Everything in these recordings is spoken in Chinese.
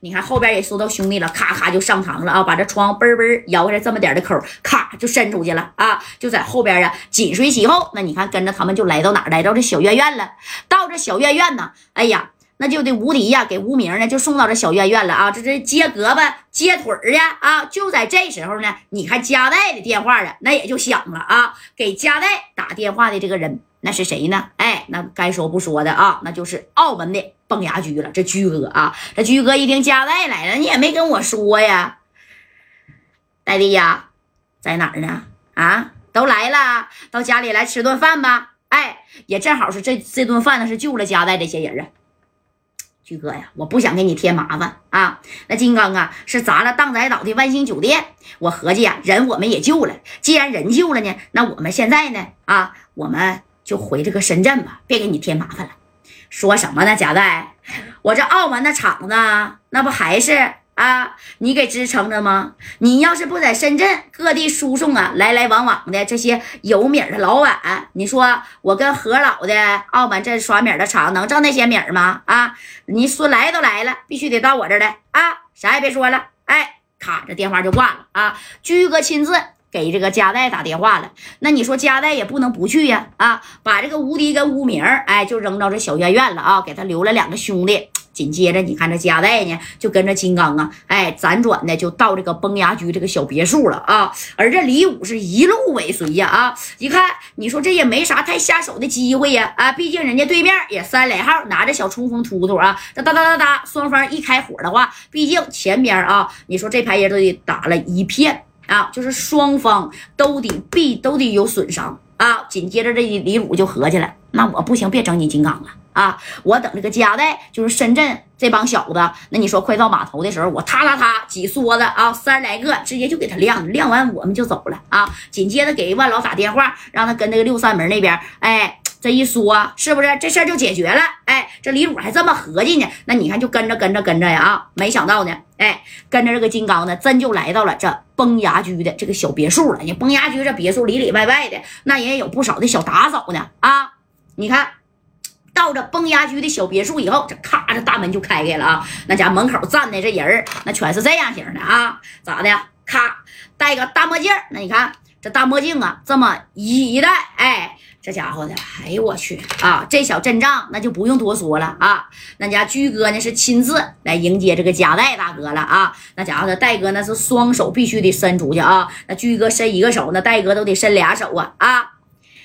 你看后边也收到兄弟了，咔咔就上膛了啊！把这窗嘣嘣摇下这么点的口，咔就伸出去了啊！就在后边啊，紧随其后。那你看跟着他们就来到哪儿？来到这小院院了。到这小院院呢，哎呀，那就得无敌呀，给无名呢就送到这小院院了啊！这这接胳膊接腿儿呀啊！就在这时候呢，你看加代的电话啊，那也就响了啊！给加代打电话的这个人。那是谁呢？哎，那该说不说的啊，那就是澳门的崩牙驹了。这驹哥啊，这驹哥一听加代来了，你也没跟我说呀，戴弟呀，在哪儿呢？啊，都来了，到家里来吃顿饭吧。哎，也正好是这这顿饭呢，是救了加代这些人啊。驹哥呀，我不想给你添麻烦啊。那金刚啊，是砸了荡仔岛的万兴酒店，我合计呀，人我们也救了。既然人救了呢，那我们现在呢，啊，我们。就回这个深圳吧，别给你添麻烦了。说什么呢，贾代？我这澳门的厂子，那不还是啊你给支撑着吗？你要是不在深圳各地输送啊，来来往往的这些有米的老板，你说我跟何老的澳门这刷米的厂能挣那些米吗？啊，你说来都来了，必须得到我这儿来啊！啥也别说了，哎，卡这电话就挂了啊！居哥亲自。给这个加代打电话了，那你说加代也不能不去呀啊！把这个无敌跟无名哎，就扔到这小院院了啊，给他留了两个兄弟。紧接着，你看这加代呢，就跟着金刚啊，哎，辗转的就到这个崩牙驹这个小别墅了啊。而这李武是一路尾随呀啊！一看，你说这也没啥太下手的机会呀啊！毕竟人家对面也三来号，拿着小冲锋突突啊，哒哒哒哒哒，双方一开火的话，毕竟前边啊，你说这排人都得打了一片。啊，就是双方都得必都得有损伤啊！紧接着这李武就合计了，那我不行，别整你金刚了啊！我等这个加代，就是深圳这帮小子，那你说快到码头的时候，我踏踏踏几梭子啊，三十来个，直接就给他晾晾完我们就走了啊！紧接着给万老打电话，让他跟那个六扇门那边，哎。这一说，是不是这事儿就解决了？哎，这李武还这么合计呢。那你看，就跟着跟着跟着呀啊！没想到呢，哎，跟着这个金刚呢，真就来到了这崩牙驹的这个小别墅了。你崩牙驹这别墅里里外外的，那也有不少的小打扫呢啊！你看到这崩牙驹的小别墅以后，这咔，这大门就开开了啊！那家门口站的这人那全是这样型的啊？咋的？咔，戴个大墨镜那你看这大墨镜啊，这么一戴，哎。这家伙的，哎呦我去啊！这小阵仗那就不用多说了啊。那家驹哥呢是亲自来迎接这个加代大哥了啊。那家伙的戴哥那是双手必须得伸出去啊。那驹哥伸一个手，那戴哥都得伸俩手啊啊！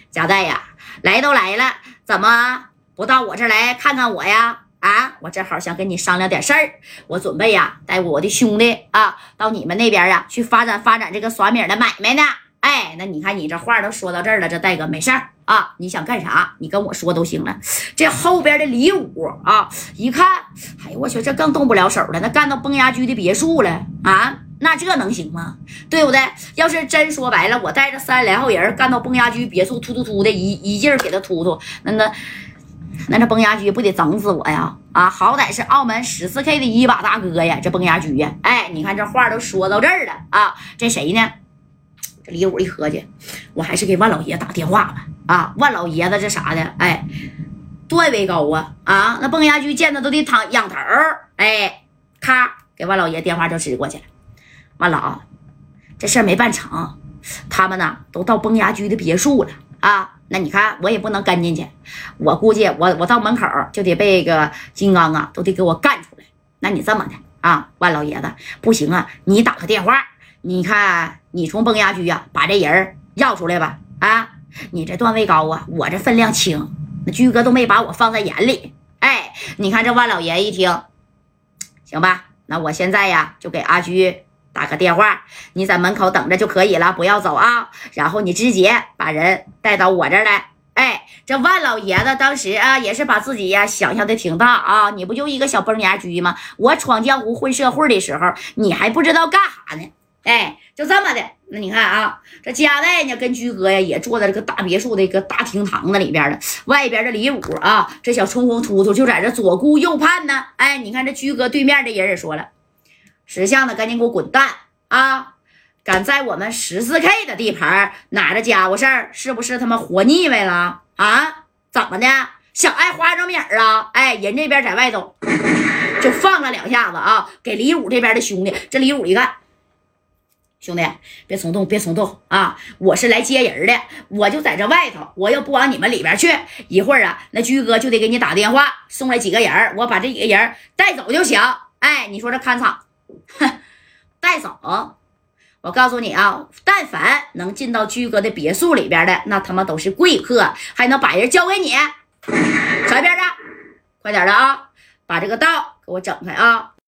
加代呀，来都来了，怎么不到我这来看看我呀？啊，我正好想跟你商量点事儿。我准备呀带我的兄弟啊到你们那边啊去发展发展这个耍米的买卖呢。那你看你这话都说到这儿了，这戴哥没事儿。啊，你想干啥？你跟我说都行了。这后边的李武啊，一看，哎呦我去，这更动不了手了。那干到崩牙驹的别墅了啊，那这能行吗？对不对？要是真说白了，我带着三十来号人干到崩牙驹别墅，突突突的一一劲儿给他突突，那那那这崩牙驹不得整死我呀？啊，好歹是澳门十四 K 的一把大哥呀，这崩牙驹呀，哎，你看这话都说到这儿了啊，这谁呢？李武一合计，我还是给万老爷打电话吧。啊，万老爷子这啥的，哎，段位高啊啊！那崩牙驹见他都得躺仰头哎，咔，给万老爷电话就直过去了。万老，这事儿没办成，他们呢都到崩牙驹的别墅了啊。那你看我也不能跟进去，我估计我我到门口就得被个金刚啊都得给我干出来。那你这么的啊，万老爷子不行啊，你打个电话，你看你从崩牙驹呀把这人要出来吧啊。你这段位高啊，我这分量轻，那驹哥都没把我放在眼里。哎，你看这万老爷一听，行吧，那我现在呀就给阿驹打个电话，你在门口等着就可以了，不要走啊。然后你直接把人带到我这儿来。哎，这万老爷子当时啊也是把自己呀想象的挺大啊，你不就一个小崩牙驹吗？我闯江湖混社会的时候，你还不知道干啥呢？哎，就这么的。那你看啊，这加代呢跟居哥呀也坐在这个大别墅的一个大厅堂子里边了。外边的李武啊，这小冲锋突突就在这左顾右盼呢。哎，你看这居哥对面的人也说了，识相的赶紧给我滚蛋啊！敢在我们十四 K 的地盘拿着家伙事儿？是不是他妈活腻歪了啊？怎么的？想挨花生米啊？哎，人这边在外头。就放了两下子啊，给李武这边的兄弟。这李武一看，兄弟别冲动，别冲动啊！我是来接人的，我就在这外头，我要不往你们里边去，一会儿啊，那居哥就得给你打电话，送来几个人，我把这几个人带走就行。哎，你说这看场，哼，带走。我告诉你啊，但凡能进到居哥的别墅里边的，那他妈都是贵客，还能把人交给你。小辫子，快点的啊，把这个道给我整开啊！